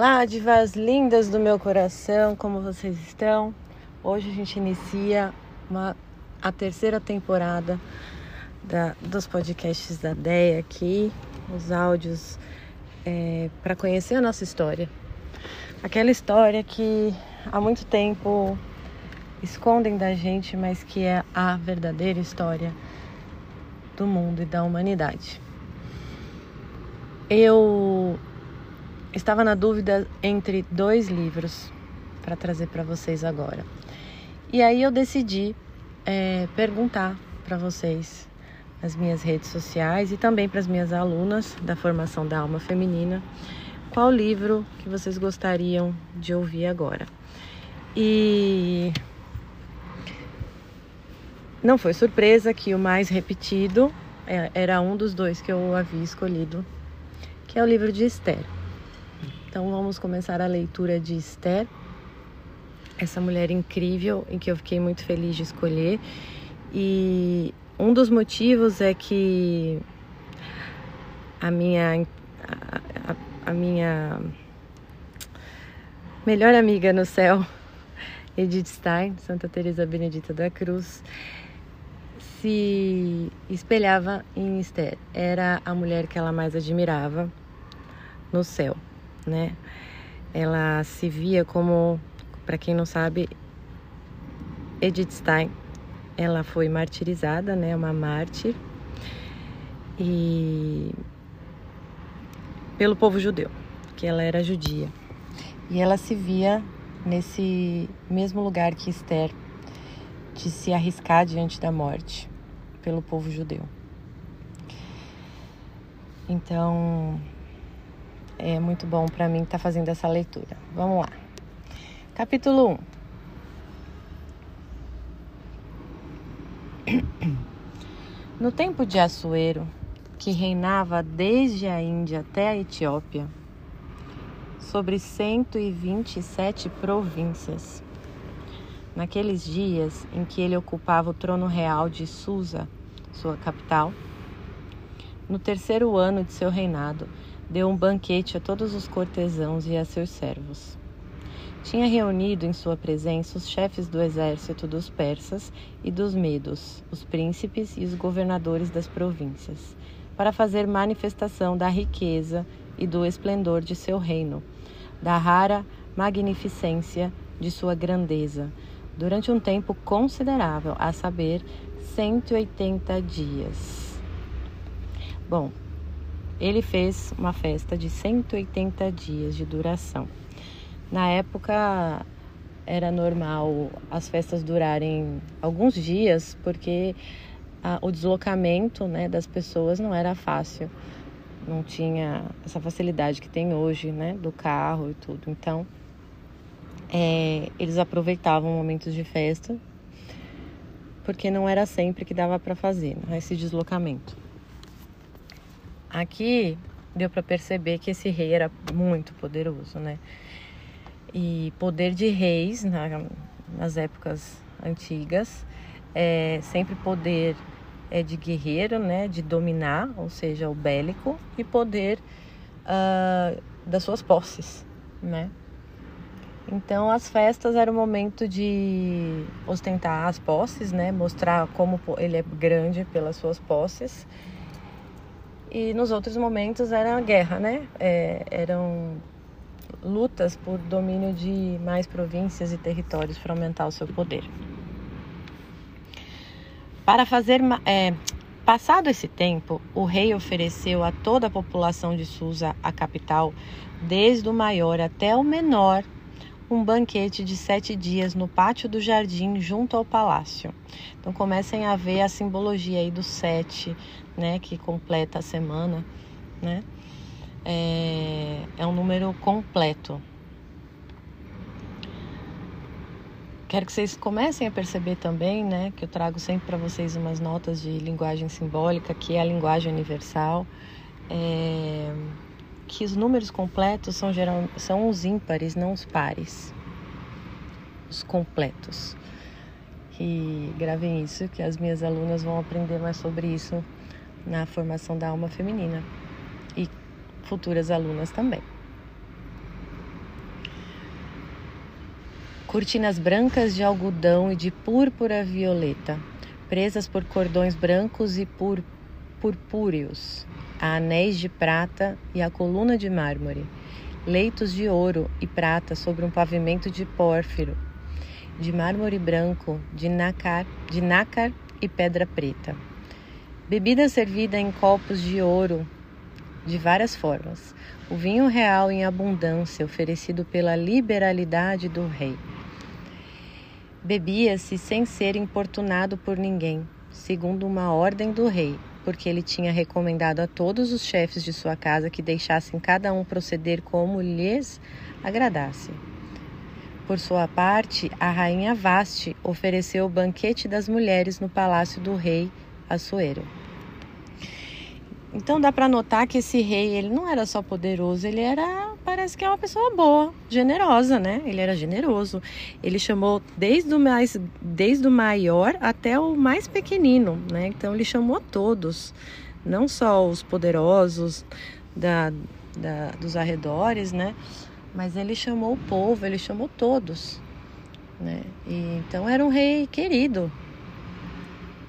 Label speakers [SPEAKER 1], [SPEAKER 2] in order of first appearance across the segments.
[SPEAKER 1] Olá, divas lindas do meu coração, como vocês estão? Hoje a gente inicia uma, a terceira temporada da, dos podcasts da DEA aqui, os áudios é, para conhecer a nossa história. Aquela história que há muito tempo escondem da gente, mas que é a verdadeira história do mundo e da humanidade. Eu estava na dúvida entre dois livros para trazer para vocês agora. E aí eu decidi é, perguntar para vocês nas minhas redes sociais e também para as minhas alunas da formação da alma feminina qual livro que vocês gostariam de ouvir agora. E não foi surpresa que o mais repetido é, era um dos dois que eu havia escolhido que é o livro de Esther. Então vamos começar a leitura de Esther, essa mulher incrível em que eu fiquei muito feliz de escolher. E um dos motivos é que a minha a, a, a minha melhor amiga no céu, Edith Stein, Santa Teresa Benedita da Cruz, se espelhava em Esther. Era a mulher que ela mais admirava no céu, né? Ela se via como, para quem não sabe, Edith Stein, ela foi martirizada, né? Uma mártir e pelo povo judeu, que ela era judia. E ela se via nesse mesmo lugar que Esther de se arriscar diante da morte pelo povo judeu. Então, é muito bom para mim estar tá fazendo essa leitura. Vamos lá. Capítulo 1. No tempo de Assuero, que reinava desde a Índia até a Etiópia, sobre 127 províncias, Naqueles dias em que ele ocupava o trono real de Susa, sua capital, no terceiro ano de seu reinado, deu um banquete a todos os cortesãos e a seus servos. Tinha reunido em sua presença os chefes do exército dos persas e dos medos, os príncipes e os governadores das províncias, para fazer manifestação da riqueza e do esplendor de seu reino, da rara magnificência de sua grandeza, durante um tempo considerável, a saber, 180 dias. Bom, ele fez uma festa de 180 dias de duração. Na época era normal as festas durarem alguns dias, porque a, o deslocamento né, das pessoas não era fácil, não tinha essa facilidade que tem hoje, né, do carro e tudo. Então, é, eles aproveitavam momentos de festa, porque não era sempre que dava para fazer né, esse deslocamento. Aqui deu para perceber que esse rei era muito poderoso, né? E poder de reis na, nas épocas antigas é sempre poder é de guerreiro, né? De dominar, ou seja, o bélico, e poder uh, das suas posses, né? Então as festas eram o momento de ostentar as posses, né? Mostrar como ele é grande pelas suas posses. E nos outros momentos era guerra, né? É, eram lutas por domínio de mais províncias e territórios para aumentar o seu poder. Para fazer é, passado esse tempo, o rei ofereceu a toda a população de Susa, a capital, desde o maior até o menor, um banquete de sete dias no pátio do jardim junto ao palácio. Então comecem a ver a simbologia aí do sete, né, que completa a semana, né? É, é um número completo. Quero que vocês comecem a perceber também, né, que eu trago sempre para vocês umas notas de linguagem simbólica, que é a linguagem universal. É que os números completos são, geral, são os ímpares, não os pares. Os completos. E gravem isso, que as minhas alunas vão aprender mais sobre isso na formação da alma feminina. E futuras alunas também. cortinas brancas de algodão e de púrpura violeta, presas por cordões brancos e pur purpúreos, a anéis de prata e a coluna de mármore, leitos de ouro e prata sobre um pavimento de pórfiro, de mármore branco, de nácar, de nácar e pedra preta. Bebida servida em copos de ouro de várias formas. O vinho real em abundância, oferecido pela liberalidade do rei. Bebia-se sem ser importunado por ninguém, segundo uma ordem do rei, porque ele tinha recomendado a todos os chefes de sua casa que deixassem cada um proceder como lhes agradasse. Por sua parte, a rainha Vaste ofereceu o banquete das mulheres no palácio do rei Assuero. Então dá para notar que esse rei, ele não era só poderoso, ele era, parece que é uma pessoa boa, generosa, né? Ele era generoso. Ele chamou desde o mais, desde o maior até o mais pequenino, né? Então ele chamou todos, não só os poderosos da, da dos arredores, né? Mas ele chamou o povo, ele chamou todos, né? E, então era um rei querido,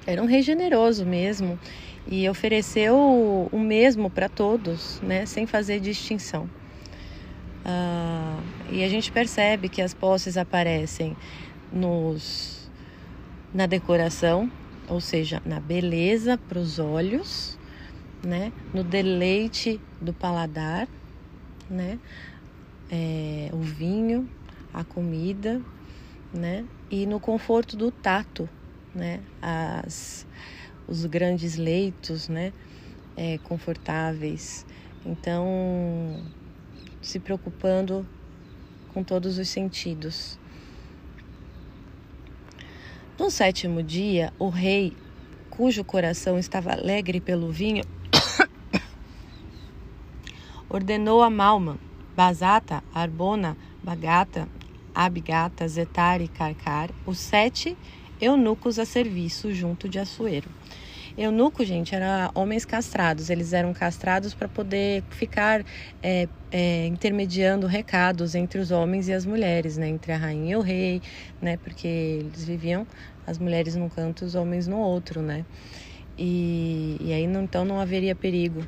[SPEAKER 1] era um rei generoso mesmo e ofereceu o mesmo para todos, né, sem fazer distinção. Uh, e a gente percebe que as posses aparecem nos, na decoração, ou seja, na beleza para os olhos, né, no deleite do paladar, né, é, o vinho, a comida, né, e no conforto do tato, né, as os grandes leitos, né? É, confortáveis. Então, se preocupando com todos os sentidos. No sétimo dia, o rei, cujo coração estava alegre pelo vinho, ordenou a Malma, Basata, Arbona, Bagata, Abigata, Zetar e Carcar, os sete eunucos a serviço junto de Assuero. Eunuco, gente, era homens castrados. Eles eram castrados para poder ficar é, é, intermediando recados entre os homens e as mulheres, né? Entre a rainha e o rei, né? Porque eles viviam as mulheres num canto, os homens no outro, né? E, e aí não, então não haveria perigo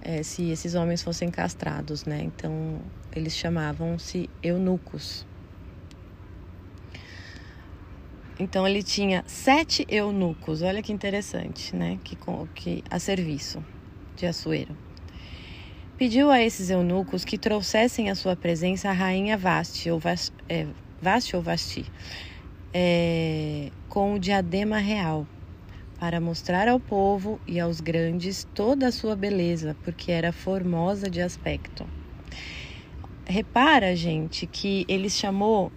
[SPEAKER 1] é, se esses homens fossem castrados, né? Então eles chamavam-se eunucos. Então ele tinha sete eunucos, olha que interessante, né? Que, que a serviço de Assuero. Pediu a esses eunucos que trouxessem à sua presença a rainha Vasti ou Vasti, é, Vasti, ou Vasti é, com o diadema real, para mostrar ao povo e aos grandes toda a sua beleza, porque era formosa de aspecto. Repara, gente, que ele chamou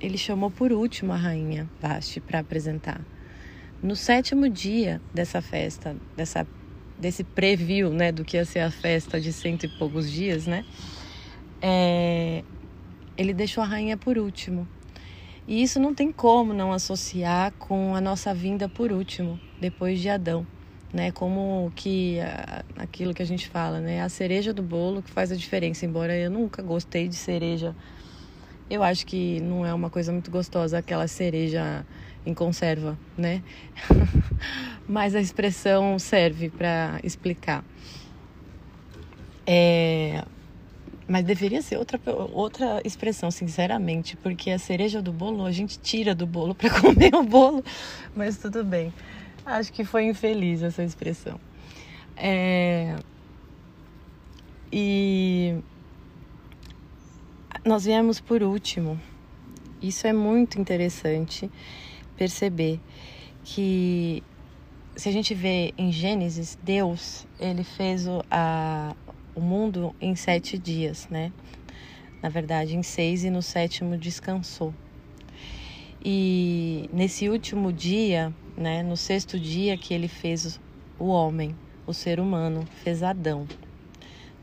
[SPEAKER 1] ele chamou por último a rainha Vasti para apresentar. No sétimo dia dessa festa, dessa, desse preview, né, do que ia ser a festa de cento e poucos dias, né, é, ele deixou a rainha por último. E isso não tem como não associar com a nossa vinda por último, depois de Adão, né? Como que aquilo que a gente fala, né? A cereja do bolo que faz a diferença. Embora eu nunca gostei de cereja eu acho que não é uma coisa muito gostosa aquela cereja em conserva, né? Mas a expressão serve para explicar. É... Mas deveria ser outra, outra expressão, sinceramente, porque a cereja do bolo a gente tira do bolo para comer o bolo, mas tudo bem. Acho que foi infeliz essa expressão. É... E nós viemos por último. Isso é muito interessante perceber que se a gente vê em Gênesis, Deus ele fez o, a, o mundo em sete dias, né? Na verdade, em seis e no sétimo descansou. E nesse último dia, né, no sexto dia que ele fez o homem, o ser humano, fez Adão,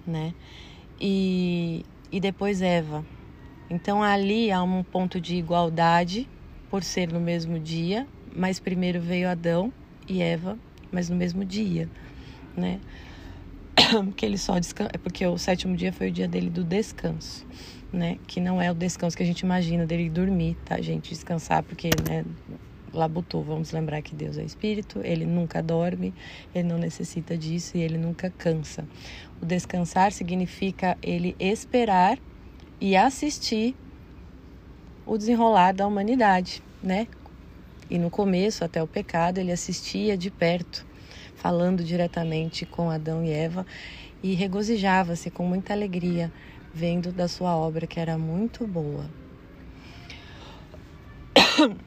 [SPEAKER 1] né? E e depois Eva. Então ali há um ponto de igualdade por ser no mesmo dia, mas primeiro veio Adão e Eva, mas no mesmo dia, né? que ele só descansa, é porque o sétimo dia foi o dia dele do descanso, né? Que não é o descanso que a gente imagina dele dormir, tá, gente? Descansar, porque, né? Labutou, vamos lembrar que Deus é espírito, ele nunca dorme, ele não necessita disso e ele nunca cansa. O descansar significa ele esperar e assistir o desenrolar da humanidade, né? E no começo, até o pecado, ele assistia de perto, falando diretamente com Adão e Eva e regozijava-se com muita alegria vendo da sua obra que era muito boa.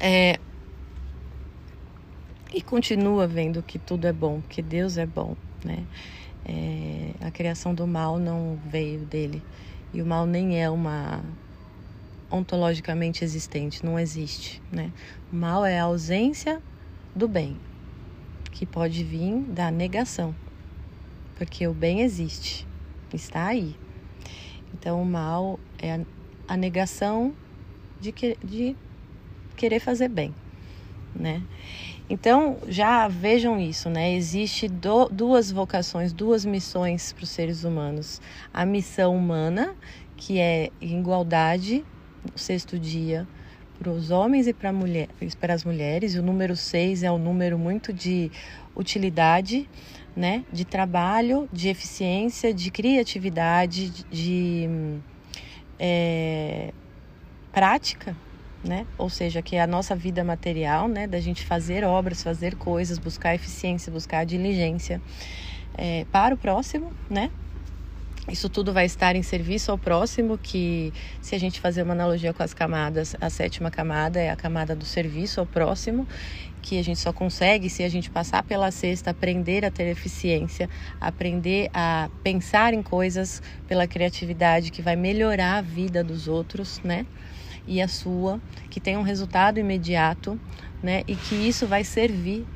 [SPEAKER 1] É, e continua vendo que tudo é bom, que Deus é bom, né? É, a criação do mal não veio dele e o mal nem é uma ontologicamente existente, não existe, né? O mal é a ausência do bem, que pode vir da negação, porque o bem existe, está aí. Então o mal é a, negação de, que, de querer fazer bem, né? Então já vejam isso, né? Existe do, duas vocações, duas missões para os seres humanos: a missão humana, que é igualdade sexto dia para os homens e para mulher, para as mulheres. E o número seis é um número muito de utilidade, né? De trabalho, de eficiência, de criatividade, de é, prática, né? Ou seja, que é a nossa vida material, né? Da gente fazer obras, fazer coisas, buscar eficiência, buscar diligência é, para o próximo, né? Isso tudo vai estar em serviço ao próximo, que se a gente fazer uma analogia com as camadas, a sétima camada é a camada do serviço ao próximo, que a gente só consegue se a gente passar pela sexta, aprender a ter eficiência, aprender a pensar em coisas pela criatividade que vai melhorar a vida dos outros, né? E a sua, que tem um resultado imediato, né? E que isso vai servir,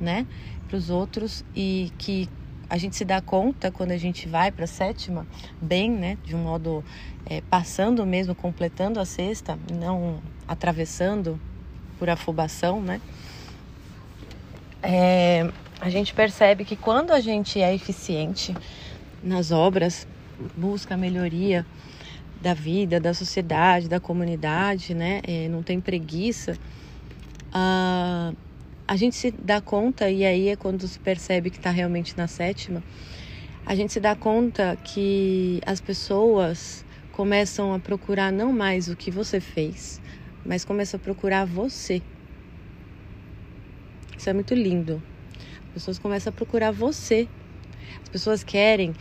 [SPEAKER 1] né? Para os outros e que a gente se dá conta quando a gente vai para a sétima, bem, né? De um modo é, passando mesmo, completando a sexta, não atravessando por afobação, né? É, a gente percebe que quando a gente é eficiente nas obras, busca melhoria da vida, da sociedade, da comunidade, né? É, não tem preguiça. Ah, a gente se dá conta, e aí é quando se percebe que está realmente na sétima, a gente se dá conta que as pessoas começam a procurar não mais o que você fez, mas começam a procurar você. Isso é muito lindo. As pessoas começam a procurar você. As pessoas querem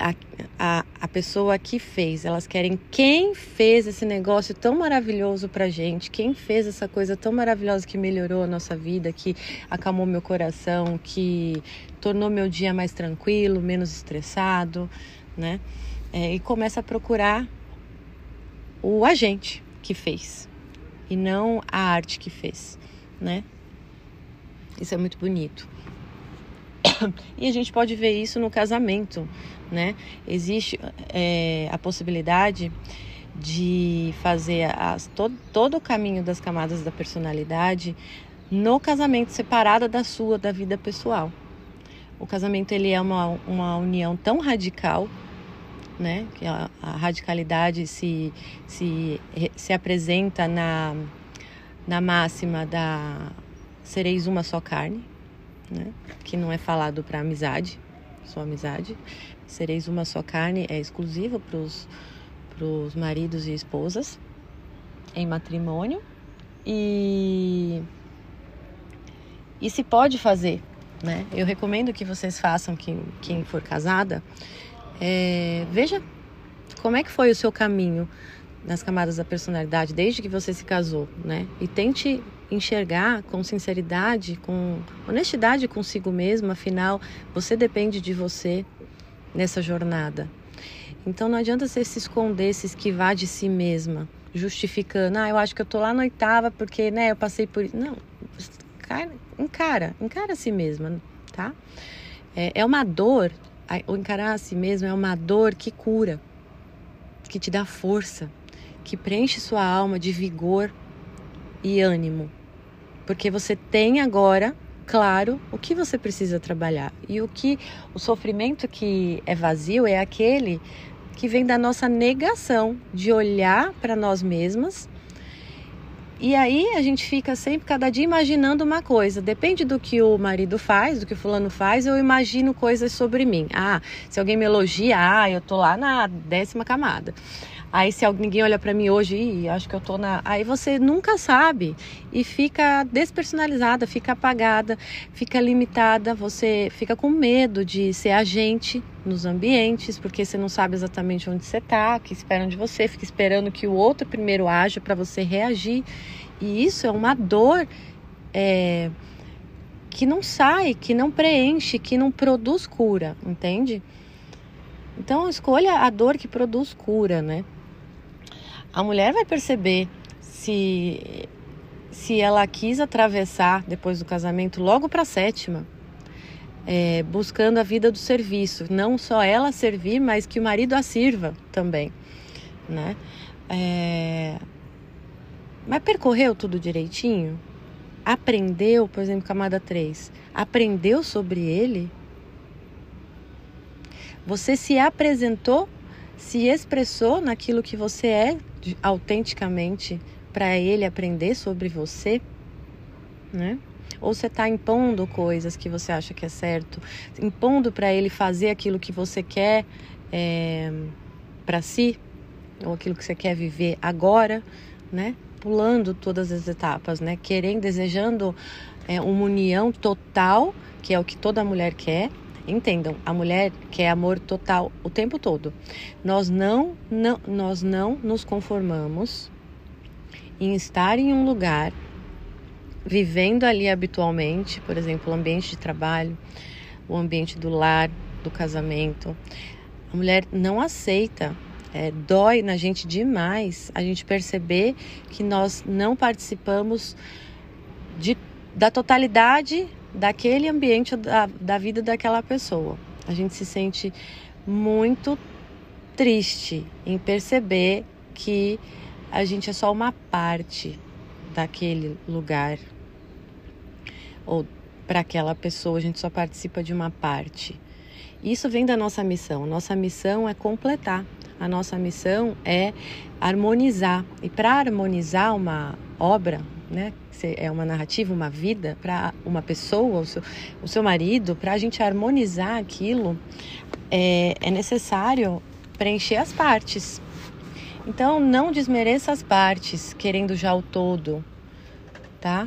[SPEAKER 1] a, a, a pessoa que fez, elas querem quem fez esse negócio tão maravilhoso pra gente, quem fez essa coisa tão maravilhosa que melhorou a nossa vida, que acalmou meu coração, que tornou meu dia mais tranquilo, menos estressado, né? É, e começa a procurar o agente que fez e não a arte que fez, né? Isso é muito bonito. E a gente pode ver isso no casamento, né? Existe é, a possibilidade de fazer as, todo, todo o caminho das camadas da personalidade no casamento separada da sua, da vida pessoal. O casamento ele é uma, uma união tão radical, né? Que a, a radicalidade se, se, se apresenta na, na máxima da sereis uma só carne, né? Que não é falado para amizade, só amizade. Sereis uma só carne é exclusiva para os maridos e esposas em matrimônio e e se pode fazer, né? Eu recomendo que vocês façam quem, quem for casada, é, veja como é que foi o seu caminho nas camadas da personalidade desde que você se casou, né? E tente enxergar com sinceridade, com honestidade consigo mesmo, afinal, você depende de você nessa jornada. Então não adianta você se esconder, se esquivar de si mesma, justificando, ah, eu acho que eu tô lá na oitava porque, né, eu passei por. Não, encara, encara a si mesma, tá? É, é uma dor, o encarar a si mesma é uma dor que cura, que te dá força, que preenche sua alma de vigor e ânimo. Porque você tem agora claro o que você precisa trabalhar. E o que o sofrimento que é vazio é aquele que vem da nossa negação de olhar para nós mesmas. E aí a gente fica sempre cada dia imaginando uma coisa. Depende do que o marido faz, do que o fulano faz, eu imagino coisas sobre mim. Ah, se alguém me elogia, ah, eu tô lá na décima camada. Aí se ninguém olha para mim hoje, Ih, acho que eu tô na. Aí você nunca sabe e fica despersonalizada, fica apagada, fica limitada, você fica com medo de ser agente nos ambientes, porque você não sabe exatamente onde você está, que esperam de você, fica esperando que o outro primeiro haja para você reagir. E isso é uma dor é, que não sai, que não preenche, que não produz cura, entende? Então escolha a dor que produz cura, né? A mulher vai perceber se se ela quis atravessar depois do casamento logo para a sétima, é, buscando a vida do serviço, não só ela servir, mas que o marido a sirva também, né? É... Mas percorreu tudo direitinho? Aprendeu, por exemplo, camada 3, aprendeu sobre ele? Você se apresentou, se expressou naquilo que você é autenticamente para ele aprender sobre você, né? Ou você está impondo coisas que você acha que é certo, impondo para ele fazer aquilo que você quer é, para si, ou aquilo que você quer viver agora, né? Pulando todas as etapas, né? Querendo, desejando é, uma união total, que é o que toda mulher quer, Entendam, a mulher quer amor total o tempo todo. Nós não, não, nós não nos conformamos em estar em um lugar, vivendo ali habitualmente, por exemplo, o ambiente de trabalho, o ambiente do lar, do casamento. A mulher não aceita, é, dói na gente demais a gente perceber que nós não participamos de, da totalidade daquele ambiente da, da vida daquela pessoa. A gente se sente muito triste em perceber que a gente é só uma parte daquele lugar ou para aquela pessoa, a gente só participa de uma parte. Isso vem da nossa missão. Nossa missão é completar. A nossa missão é harmonizar. E para harmonizar uma obra, né? É uma narrativa, uma vida para uma pessoa, o seu, o seu marido, para a gente harmonizar aquilo, é, é necessário preencher as partes. Então, não desmereça as partes, querendo já o todo, tá?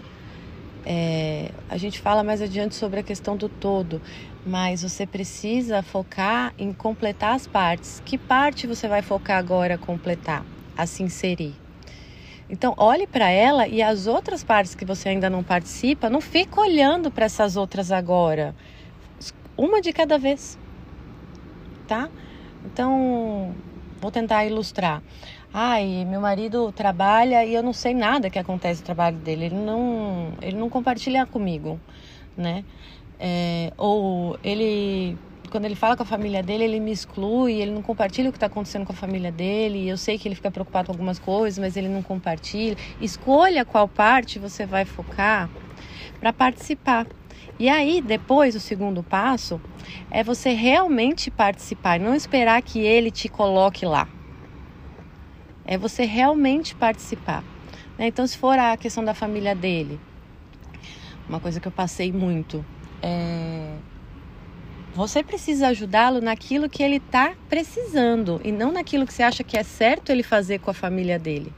[SPEAKER 1] É, a gente fala mais adiante sobre a questão do todo, mas você precisa focar em completar as partes. Que parte você vai focar agora completar, a se inserir? Então, olhe para ela e as outras partes que você ainda não participa, não fique olhando para essas outras agora. Uma de cada vez. Tá? Então, vou tentar ilustrar. Ai, meu marido trabalha e eu não sei nada que acontece no trabalho dele. Ele não, ele não compartilha comigo, né? É, ou ele quando ele fala com a família dele, ele me exclui, ele não compartilha o que está acontecendo com a família dele. Eu sei que ele fica preocupado com algumas coisas, mas ele não compartilha. Escolha qual parte você vai focar para participar. E aí, depois, o segundo passo é você realmente participar, não esperar que ele te coloque lá. É você realmente participar. Né? Então, se for a questão da família dele, uma coisa que eu passei muito é você precisa ajudá-lo naquilo que ele está precisando e não naquilo que você acha que é certo ele fazer com a família dele.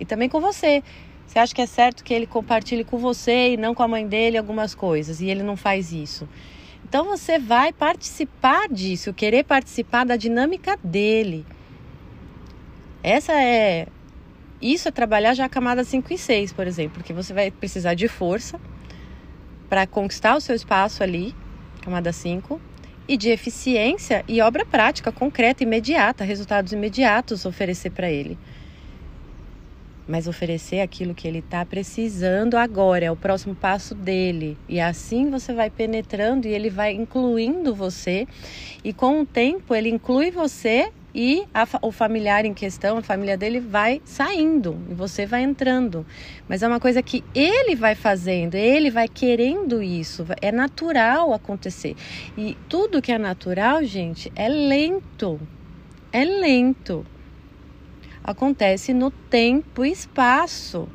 [SPEAKER 1] E também com você. Você acha que é certo que ele compartilhe com você e não com a mãe dele algumas coisas e ele não faz isso. Então você vai participar disso, querer participar da dinâmica dele. Essa é isso é trabalhar já a camada 5 e 6, por exemplo, porque você vai precisar de força para conquistar o seu espaço ali, camada 5, e de eficiência e obra prática, concreta, imediata, resultados imediatos oferecer para ele. Mas oferecer aquilo que ele está precisando agora, é o próximo passo dele. E assim você vai penetrando e ele vai incluindo você. E com o tempo ele inclui você e a, o familiar em questão, a família dele vai saindo e você vai entrando. Mas é uma coisa que ele vai fazendo, ele vai querendo isso, é natural acontecer. E tudo que é natural, gente, é lento. É lento. Acontece no tempo e espaço.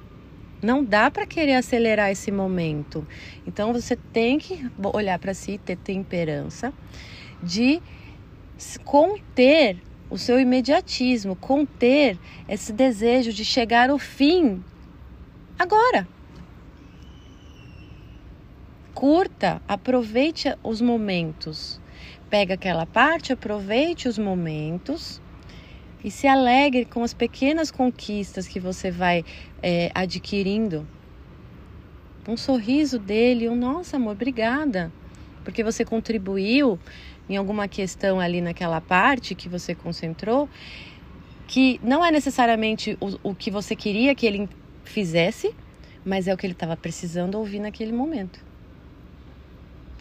[SPEAKER 1] Não dá para querer acelerar esse momento. Então você tem que olhar para si, ter temperança de conter o seu imediatismo, conter esse desejo de chegar ao fim agora. Curta, aproveite os momentos. Pega aquela parte, aproveite os momentos e se alegre com as pequenas conquistas que você vai é, adquirindo. Um sorriso dele, um nossa amor, obrigada, porque você contribuiu em alguma questão ali naquela parte que você concentrou, que não é necessariamente o, o que você queria que ele fizesse, mas é o que ele estava precisando ouvir naquele momento.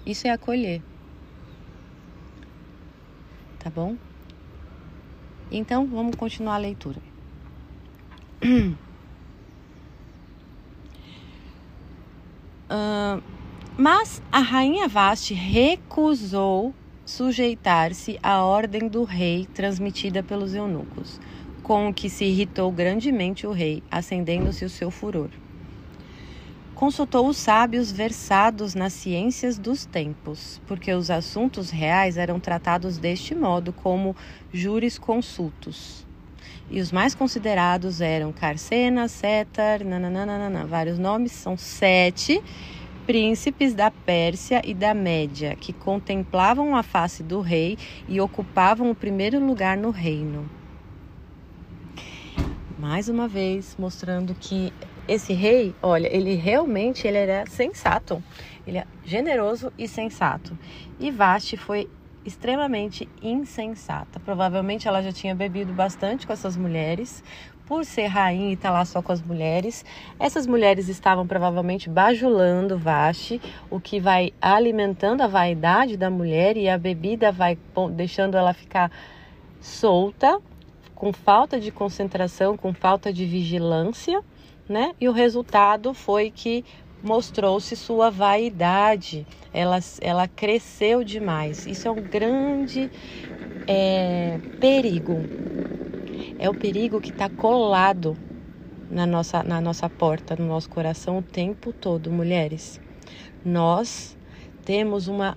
[SPEAKER 1] Isso é acolher. Tá bom? Então, vamos continuar a leitura. Uh, mas a rainha Vaste recusou sujeitar-se à ordem do rei transmitida pelos eunucos, com o que se irritou grandemente o rei, acendendo-se o seu furor. Consultou os sábios versados nas ciências dos tempos, porque os assuntos reais eram tratados deste modo, como júris consultos. E os mais considerados eram Carcena, Setar, nananana, vários nomes, são sete príncipes da Pérsia e da Média, que contemplavam a face do rei e ocupavam o primeiro lugar no reino. Mais uma vez, mostrando que esse rei, olha, ele realmente ele era sensato, ele é generoso e sensato. E Vasti foi extremamente insensata. Provavelmente ela já tinha bebido bastante com essas mulheres, por ser rainha e estar tá lá só com as mulheres, essas mulheres estavam provavelmente bajulando Vaste, o que vai alimentando a vaidade da mulher e a bebida vai deixando ela ficar solta, com falta de concentração, com falta de vigilância, né? E o resultado foi que mostrou-se sua vaidade, ela, ela cresceu demais. Isso é um grande é, perigo é o perigo que está colado na nossa, na nossa porta, no nosso coração o tempo todo, mulheres. Nós temos uma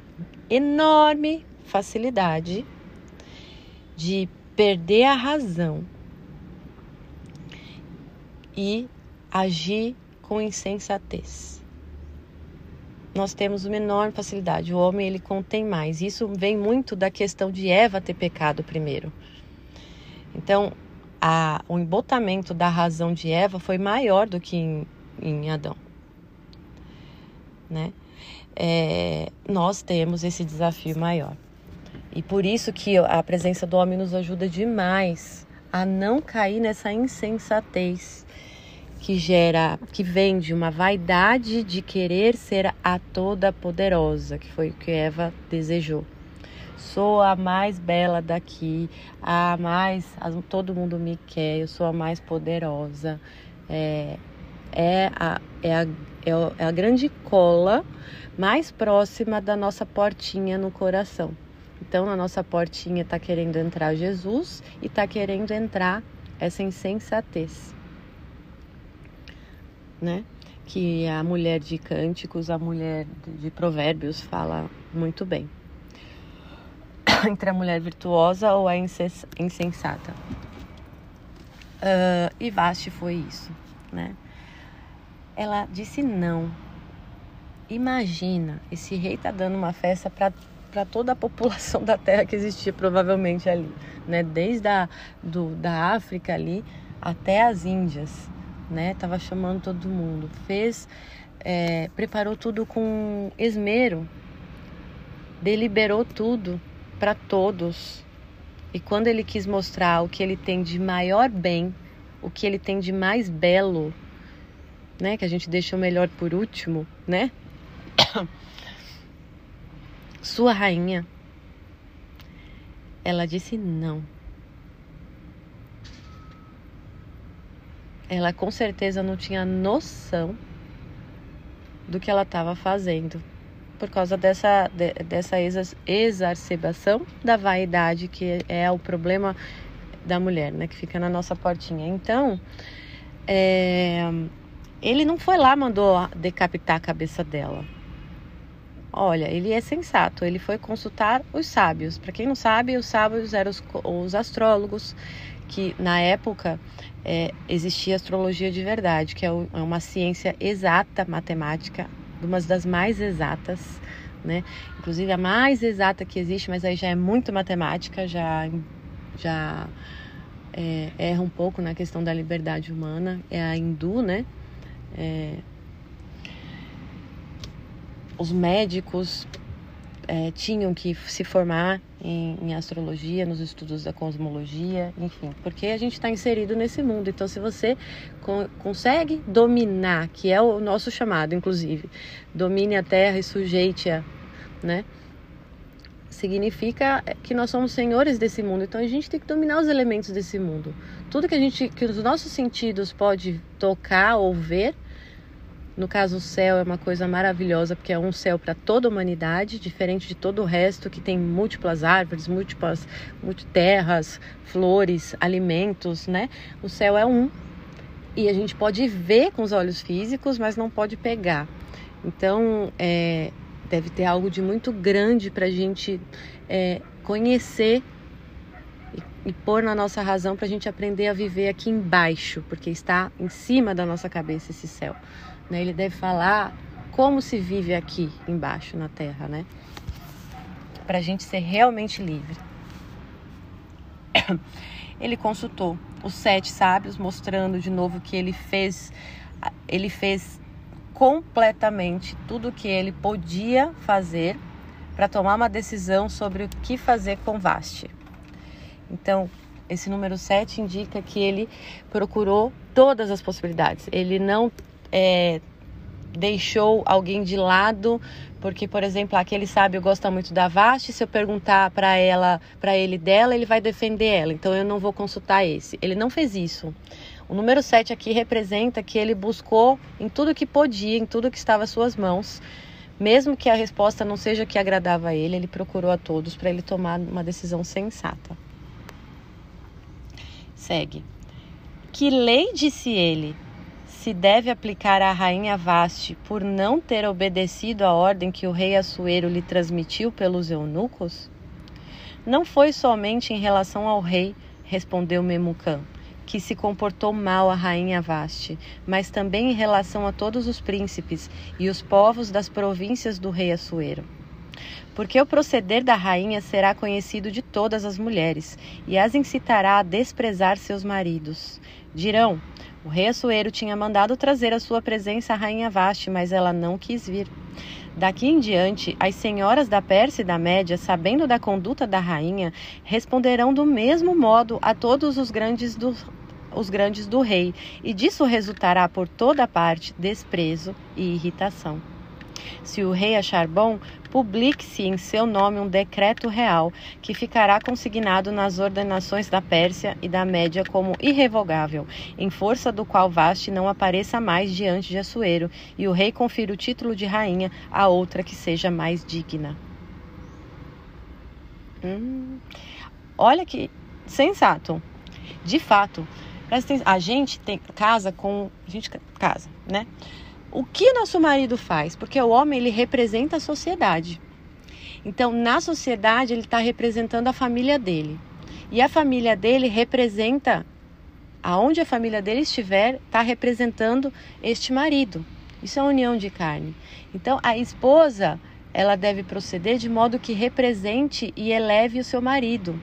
[SPEAKER 1] enorme facilidade de perder a razão e agir com insensatez. Nós temos uma enorme facilidade. O homem ele contém mais. Isso vem muito da questão de Eva ter pecado primeiro. Então, a, o embotamento da razão de Eva foi maior do que em, em Adão. Né? É, nós temos esse desafio maior. E por isso que a presença do homem nos ajuda demais a não cair nessa insensatez que gera, que vem de uma vaidade de querer ser a toda poderosa, que foi o que Eva desejou sou a mais bela daqui, a mais, a, todo mundo me quer, eu sou a mais poderosa. É, é, a, é, a, é a grande cola mais próxima da nossa portinha no coração. Então, na nossa portinha está querendo entrar Jesus e está querendo entrar essa insensatez, né? Que a mulher de cânticos, a mulher de provérbios fala muito bem. entre a mulher virtuosa ou a insensata. Uh, e Vasti foi isso, né? Ela disse não. Imagina, esse rei tá dando uma festa para para toda a população da Terra que existia provavelmente ali, né? Desde a do, da África ali até as Índias, né? Tava chamando todo mundo, fez, é, preparou tudo com esmero, deliberou tudo para todos. E quando ele quis mostrar o que ele tem de maior bem, o que ele tem de mais belo, né, que a gente deixa o melhor por último, né? Sua rainha. Ela disse não. Ela com certeza não tinha noção do que ela estava fazendo por causa dessa, de, dessa exacerbação da vaidade que é o problema da mulher, né, que fica na nossa portinha. Então, é, ele não foi lá mandou decapitar a cabeça dela. Olha, ele é sensato. Ele foi consultar os sábios. Para quem não sabe, os sábios eram os, os astrólogos que na época é, existia astrologia de verdade, que é, é uma ciência exata, matemática, uma das mais exatas, né? Inclusive a mais exata que existe, mas aí já é muito matemática, já já é, erra um pouco na questão da liberdade humana. É a hindu, né? É, os médicos é, tinham que se formar em, em, astrologia, nos estudos da cosmologia, enfim, porque a gente está inserido nesse mundo. Então, se você co consegue dominar, que é o nosso chamado, inclusive, domine a Terra e sujeite-a, né? Significa que nós somos senhores desse mundo. Então, a gente tem que dominar os elementos desse mundo. Tudo que a gente, que os nossos sentidos pode tocar ou ver no caso, o céu é uma coisa maravilhosa porque é um céu para toda a humanidade, diferente de todo o resto que tem múltiplas árvores, múltiplas, múltiplas terras, flores, alimentos, né? O céu é um e a gente pode ver com os olhos físicos, mas não pode pegar. Então, é, deve ter algo de muito grande para a gente é, conhecer e, e pôr na nossa razão para a gente aprender a viver aqui embaixo, porque está em cima da nossa cabeça esse céu. Né? Ele deve falar como se vive aqui embaixo na Terra, né? Para a gente ser realmente livre. Ele consultou os sete sábios, mostrando de novo que ele fez, ele fez completamente tudo o que ele podia fazer para tomar uma decisão sobre o que fazer com Vasti. Então, esse número 7 indica que ele procurou todas as possibilidades. Ele não é, deixou alguém de lado, porque, por exemplo, aquele sábio gosta muito da Vasti, se eu perguntar para ela, para ele dela, ele vai defender ela, então eu não vou consultar esse. Ele não fez isso. O número 7 aqui representa que ele buscou em tudo que podia, em tudo que estava às suas mãos, mesmo que a resposta não seja que agradava a ele, ele procurou a todos para ele tomar uma decisão sensata. Segue. Que lei disse ele? Se deve aplicar à rainha Vaste por não ter obedecido à ordem que o rei Assuero lhe transmitiu pelos eunucos? Não foi somente em relação ao rei, respondeu Memucã, que se comportou mal a rainha Vaste, mas também em relação a todos os príncipes e os povos das províncias do rei Assuero. Porque o proceder da rainha será conhecido de todas as mulheres, e as incitará a desprezar seus maridos. Dirão: o rei Assuero tinha mandado trazer à sua presença a rainha Vaste, mas ela não quis vir. Daqui em diante, as senhoras da Pérsia e da Média, sabendo da conduta da rainha, responderão do mesmo modo a todos os grandes do, os grandes do rei, e disso resultará por toda parte desprezo e irritação. Se o rei achar bom, publique-se em seu nome um decreto real, que ficará consignado nas ordenações da Pérsia e da Média como irrevogável, em força do qual Vaste não apareça mais diante de Assuero, e o rei confira o título de rainha a outra que seja mais digna. Hum, olha que sensato. De fato, a gente tem casa com. A gente casa, né? O que nosso marido faz? Porque o homem ele representa a sociedade. Então, na sociedade, ele está representando a família dele. E a família dele representa, aonde a família dele estiver, está representando este marido. Isso é união de carne. Então, a esposa, ela deve proceder de modo que represente e eleve o seu marido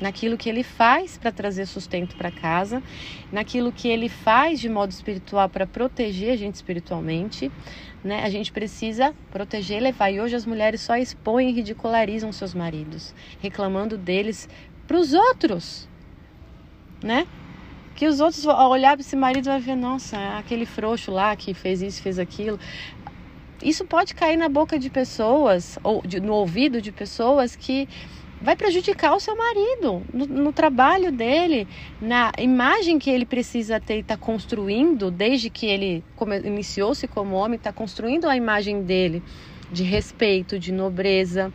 [SPEAKER 1] naquilo que ele faz para trazer sustento para casa, naquilo que ele faz de modo espiritual para proteger a gente espiritualmente, né? A gente precisa proteger levar. E hoje as mulheres só expõem e ridicularizam seus maridos, reclamando deles para os outros, né? Que os outros ao olhar para esse marido vai ver, nossa, aquele frouxo lá que fez isso, fez aquilo. Isso pode cair na boca de pessoas ou de, no ouvido de pessoas que vai prejudicar o seu marido no, no, trabalho dele, na imagem que ele precisa ter e está construindo desde que ele iniciou-se como homem, está construindo a imagem dele de respeito, de nobreza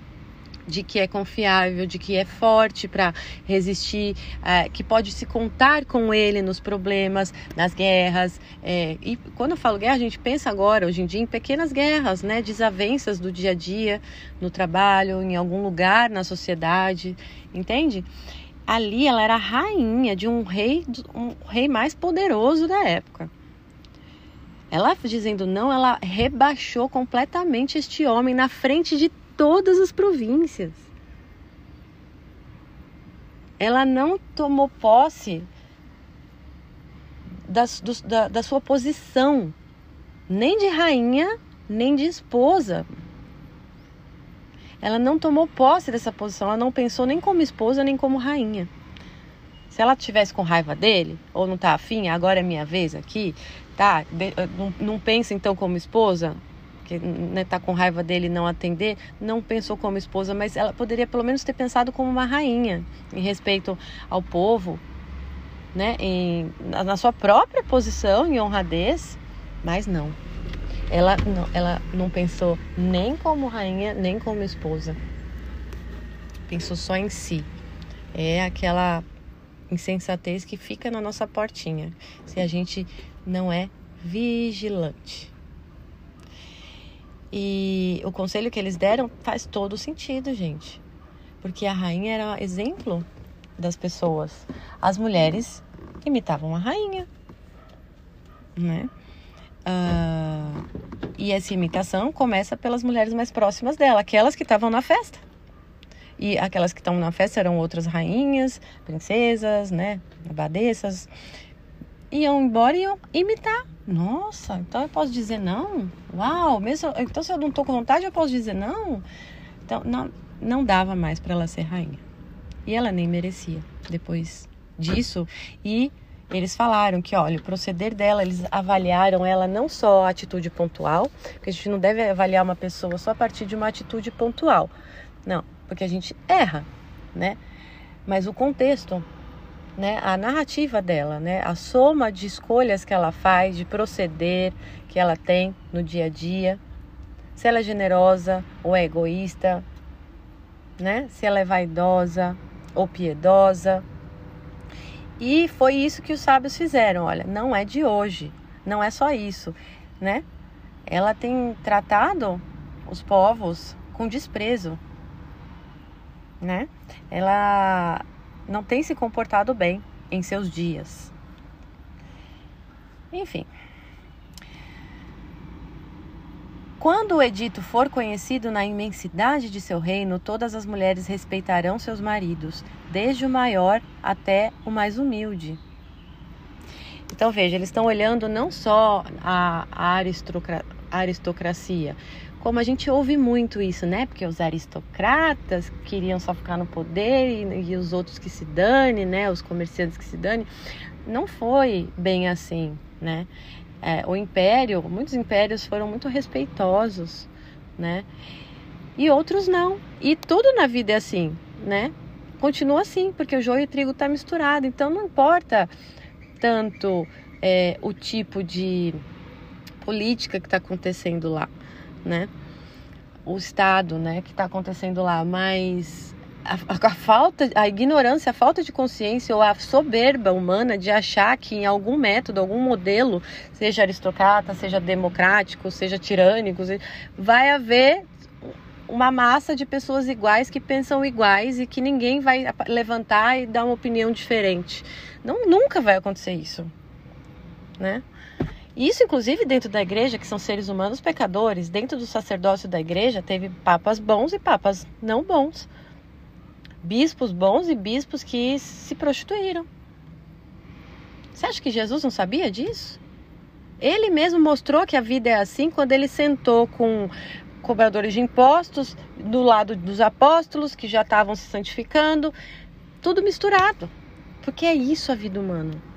[SPEAKER 1] de que é confiável, de que é forte para resistir, é, que pode se contar com ele nos problemas, nas guerras. É, e quando eu falo guerra, a gente pensa agora, hoje em dia, em pequenas guerras, né, desavenças do dia a dia, no trabalho, em algum lugar na sociedade, entende? Ali ela era rainha de um rei, um rei mais poderoso da época. Ela dizendo não, ela rebaixou completamente este homem na frente de todas as províncias. Ela não tomou posse da, da, da sua posição, nem de rainha, nem de esposa. Ela não tomou posse dessa posição, ela não pensou nem como esposa, nem como rainha. Se ela tivesse com raiva dele, ou não tá afim, agora é minha vez aqui, tá? Não, não pensa então como esposa, que né, tá com raiva dele não atender, não pensou como esposa, mas ela poderia pelo menos ter pensado como uma rainha em respeito ao povo, né, em, na sua própria posição em honradez, mas não. Ela não, ela não pensou nem como rainha, nem como esposa. Pensou só em si. É aquela insensatez que fica na nossa portinha, se a gente não é vigilante. E o conselho que eles deram faz todo sentido, gente. Porque a rainha era exemplo das pessoas. As mulheres imitavam a rainha, né? Uh, e essa imitação começa pelas mulheres mais próximas dela, aquelas que estavam na festa. E aquelas que estão na festa eram outras rainhas, princesas, né? Abadesas. Iam embora e iam imitar nossa, então eu posso dizer não? Uau, mesmo, então se eu não estou com vontade, eu posso dizer não? Então, não, não dava mais para ela ser rainha. E ela nem merecia depois disso. E eles falaram que, olha, o proceder dela, eles avaliaram ela não só a atitude pontual, porque a gente não deve avaliar uma pessoa só a partir de uma atitude pontual. Não, porque a gente erra, né? Mas o contexto né, a narrativa dela, né, a soma de escolhas que ela faz, de proceder que ela tem no dia a dia, se ela é generosa ou é egoísta, né, se ela é vaidosa ou piedosa. E foi isso que os sábios fizeram. Olha, não é de hoje, não é só isso, né? Ela tem tratado os povos com desprezo, né? Ela não tem se comportado bem em seus dias. Enfim. Quando o edito for conhecido na imensidade de seu reino, todas as mulheres respeitarão seus maridos, desde o maior até o mais humilde. Então veja, eles estão olhando não só a, aristocracia, como a gente ouve muito isso, né? Porque os aristocratas queriam só ficar no poder e, e os outros que se dane, né? Os comerciantes que se dane. Não foi bem assim, né? É, o império, muitos impérios foram muito respeitosos, né? E outros não. E tudo na vida é assim, né? Continua assim, porque o joio e o trigo tá misturado. Então não importa tanto é, o tipo de política que está acontecendo lá né? O estado, né, que está acontecendo lá, mas a, a, falta, a ignorância, a falta de consciência ou a soberba humana de achar que em algum método, algum modelo, seja aristocrata, seja democrático, seja tirânico, vai haver uma massa de pessoas iguais que pensam iguais e que ninguém vai levantar e dar uma opinião diferente. Não, nunca vai acontecer isso, né? Isso, inclusive, dentro da igreja, que são seres humanos pecadores, dentro do sacerdócio da igreja, teve papas bons e papas não bons. Bispos bons e bispos que se prostituíram. Você acha que Jesus não sabia disso? Ele mesmo mostrou que a vida é assim quando ele sentou com cobradores de impostos do lado dos apóstolos que já estavam se santificando, tudo misturado. Porque é isso a vida humana.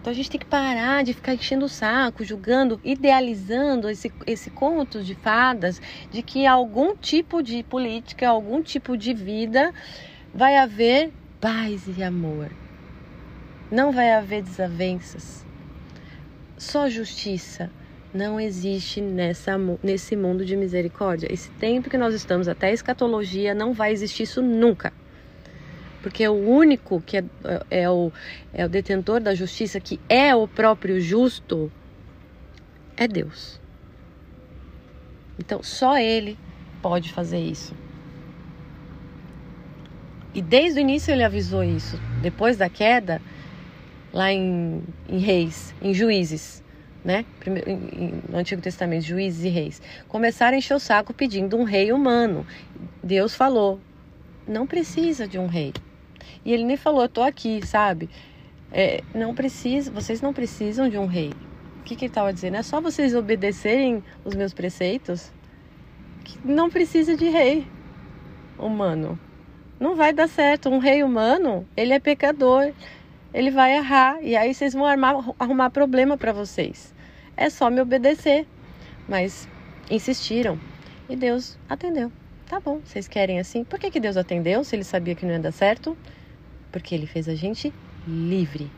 [SPEAKER 1] Então a gente tem que parar de ficar enchendo o saco, julgando, idealizando esse, esse conto de fadas de que algum tipo de política, algum tipo de vida vai haver paz e amor. Não vai haver desavenças. Só justiça não existe nessa, nesse mundo de misericórdia. Esse tempo que nós estamos, até escatologia, não vai existir isso nunca. Porque o único que é, é, o, é o detentor da justiça, que é o próprio justo, é Deus. Então, só Ele pode fazer isso. E desde o início ele avisou isso. Depois da queda, lá em, em Reis, em Juízes, né? Primeiro, no Antigo Testamento, Juízes e Reis, começaram a encher o saco pedindo um rei humano. Deus falou: não precisa de um rei. E ele nem falou: eu tô aqui, sabe? É, não precisa, vocês não precisam de um rei. O que, que ele estava dizendo? É só vocês obedecerem os meus preceitos que não precisa de rei humano. Não vai dar certo. Um rei humano, ele é pecador ele vai errar e aí vocês vão armar, arrumar problema para vocês. É só me obedecer. Mas insistiram e Deus atendeu. Tá bom, vocês querem assim? Por que, que Deus atendeu se ele sabia que não ia dar certo? Porque ele fez a gente livre.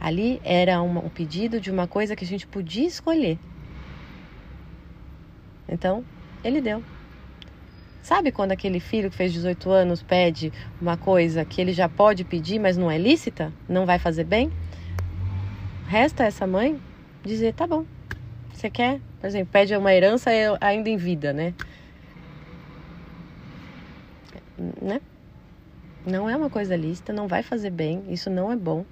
[SPEAKER 1] Ali era uma, um pedido de uma coisa que a gente podia escolher. Então, ele deu. Sabe quando aquele filho que fez 18 anos pede uma coisa que ele já pode pedir, mas não é lícita? Não vai fazer bem? Resta essa mãe dizer: tá bom, você quer? Por exemplo, pede uma herança ainda em vida, né? né? Não é uma coisa lícita, não vai fazer bem, isso não é bom.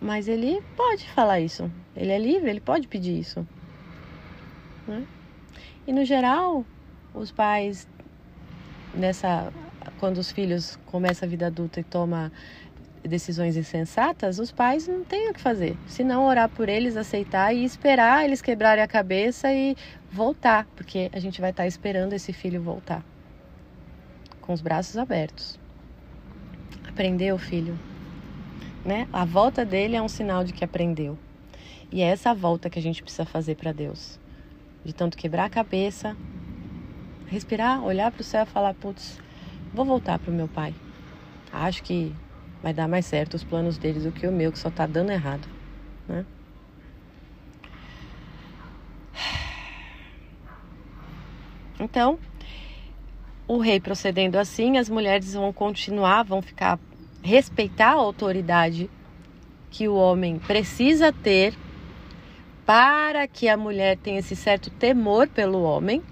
[SPEAKER 1] Mas ele pode falar isso. Ele é livre, ele pode pedir isso. Né? E no geral, os pais nessa quando os filhos começam a vida adulta e toma decisões insensatas, os pais não têm o que fazer, senão orar por eles, aceitar e esperar eles quebrarem a cabeça e voltar, porque a gente vai estar esperando esse filho voltar com os braços abertos. Aprendeu, filho, né? A volta dele é um sinal de que aprendeu. E é essa volta que a gente precisa fazer para Deus. De tanto quebrar a cabeça, respirar, olhar para o céu e falar: putz, vou voltar para o meu pai. Acho que vai dar mais certo os planos deles do que o meu, que só está dando errado. Né? Então, o rei procedendo assim, as mulheres vão continuar, vão ficar respeitar a autoridade que o homem precisa ter para que a mulher tenha esse certo temor pelo homem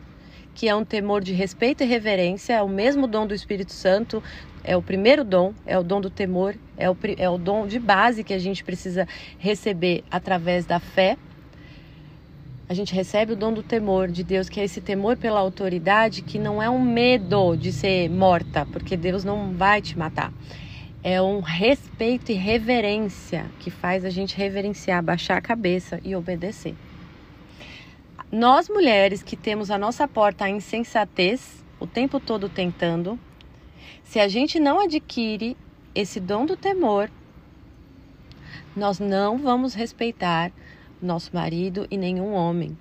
[SPEAKER 1] que é um temor de respeito e reverência, é o mesmo dom do Espírito Santo, é o primeiro dom, é o dom do temor, é o, é o dom de base que a gente precisa receber através da fé. A gente recebe o dom do temor de Deus, que é esse temor pela autoridade, que não é um medo de ser morta, porque Deus não vai te matar. É um respeito e reverência que faz a gente reverenciar, baixar a cabeça e obedecer. Nós mulheres que temos a nossa porta a insensatez o tempo todo tentando, se a gente não adquire esse dom do temor, nós não vamos respeitar nosso marido e nenhum homem.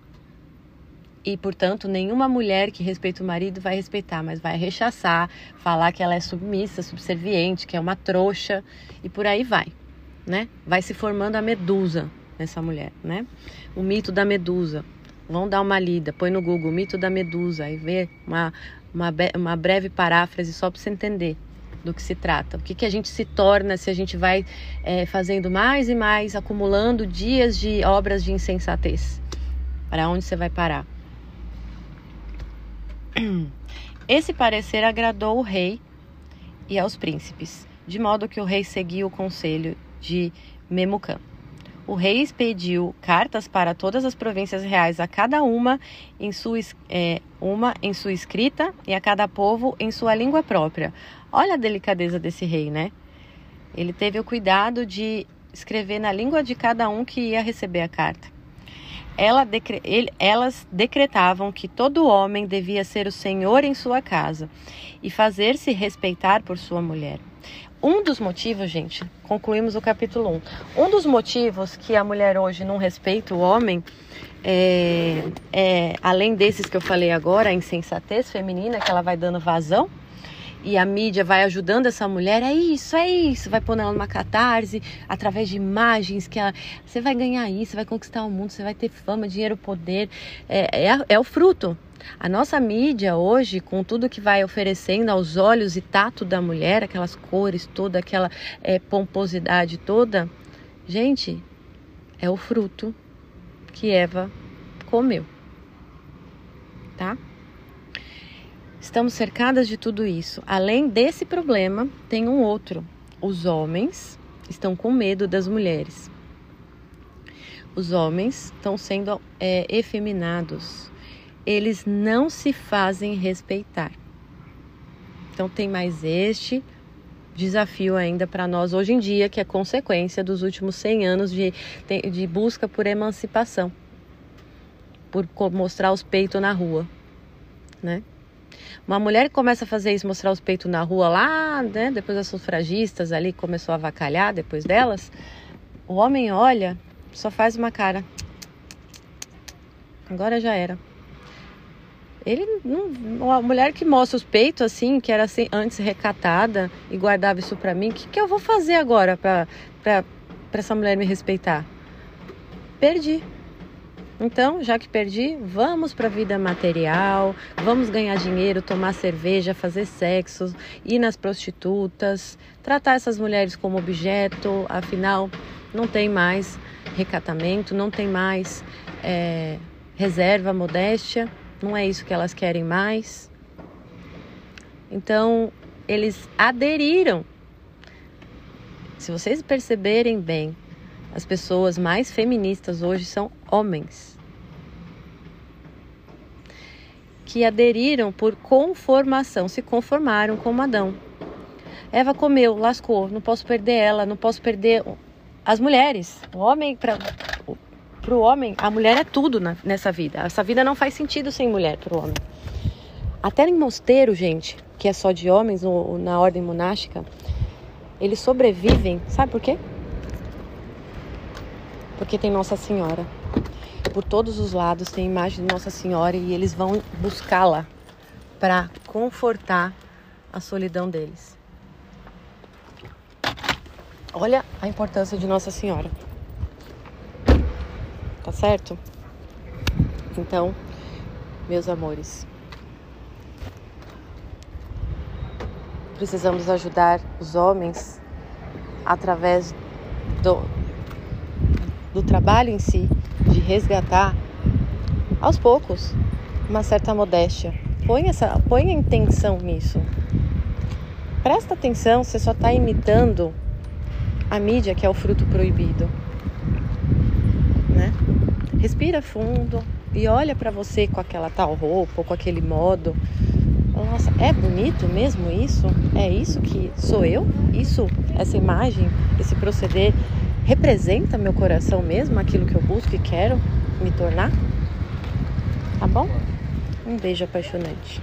[SPEAKER 1] E, portanto, nenhuma mulher que respeita o marido vai respeitar, mas vai rechaçar, falar que ela é submissa, subserviente, que é uma trouxa e por aí vai, né? Vai se formando a medusa nessa mulher, né? O mito da medusa. Vão dar uma lida, põe no Google mito da medusa e vê uma, uma, uma breve paráfrase só para você entender do que se trata. O que, que a gente se torna se a gente vai é, fazendo mais e mais, acumulando dias de obras de insensatez. Para onde você vai parar? Esse parecer agradou o rei e aos príncipes, de modo que o rei seguiu o conselho de Memucan o rei expediu cartas para todas as províncias reais, a cada uma em sua, é, uma em sua escrita e a cada povo em sua língua própria. Olha a delicadeza desse rei, né? Ele teve o cuidado de escrever na língua de cada um que ia receber a carta. Ela decre... Ele... elas decretavam que todo homem devia ser o senhor em sua casa e fazer-se respeitar por sua mulher. Um dos motivos, gente, concluímos o capítulo 1. Um dos motivos que a mulher hoje não respeita o homem, é, é, além desses que eu falei agora, a insensatez feminina, que ela vai dando vazão, e a mídia vai ajudando essa mulher, é isso, é isso, vai pôr ela numa catarse, através de imagens, que ela, você vai ganhar isso, vai conquistar o mundo, você vai ter fama, dinheiro, poder, é, é, é o fruto. A nossa mídia hoje, com tudo que vai oferecendo aos olhos e tato da mulher, aquelas cores, toda aquela é, pomposidade toda, gente, é o fruto que Eva comeu, tá? Estamos cercadas de tudo isso. Além desse problema, tem um outro. Os homens estão com medo das mulheres. Os homens estão sendo é, efeminados. Eles não se fazem respeitar. Então, tem mais este desafio ainda para nós hoje em dia, que é consequência dos últimos 100 anos de, de busca por emancipação, por mostrar os peitos na rua, né? Uma mulher que começa a fazer isso, mostrar os peitos na rua lá, né? Depois das sufragistas ali começou a avacalhar depois delas. O homem olha, só faz uma cara. Agora já era. Ele não. A mulher que mostra os peitos assim, que era assim, antes recatada e guardava isso pra mim, o que, que eu vou fazer agora pra essa mulher me respeitar? Perdi. Então, já que perdi, vamos para a vida material, vamos ganhar dinheiro, tomar cerveja, fazer sexo, ir nas prostitutas, tratar essas mulheres como objeto, afinal, não tem mais recatamento, não tem mais é, reserva, modéstia, não é isso que elas querem mais. Então, eles aderiram. Se vocês perceberem bem, as pessoas mais feministas hoje são homens que aderiram por conformação, se conformaram com Adão. Eva comeu, lascou, não posso perder ela, não posso perder as mulheres. O homem para o homem, a mulher é tudo na, nessa vida. Essa vida não faz sentido sem mulher para o homem. Até em mosteiro, gente, que é só de homens, no, na ordem monástica, eles sobrevivem, sabe por quê? porque tem Nossa Senhora. Por todos os lados tem imagem de Nossa Senhora e eles vão buscá-la para confortar a solidão deles. Olha a importância de Nossa Senhora. Tá certo? Então, meus amores, precisamos ajudar os homens através do, do trabalho em si, de resgatar aos poucos uma certa modéstia. Põe, essa, põe a intenção nisso. Presta atenção, você só está imitando a mídia que é o fruto proibido. Né? Respira fundo e olha para você com aquela tal roupa ou com aquele modo. Nossa, é bonito mesmo isso? É isso que sou eu? Isso, essa imagem, esse proceder representa meu coração mesmo, aquilo que eu busco e quero me tornar? Tá bom? Um beijo apaixonante.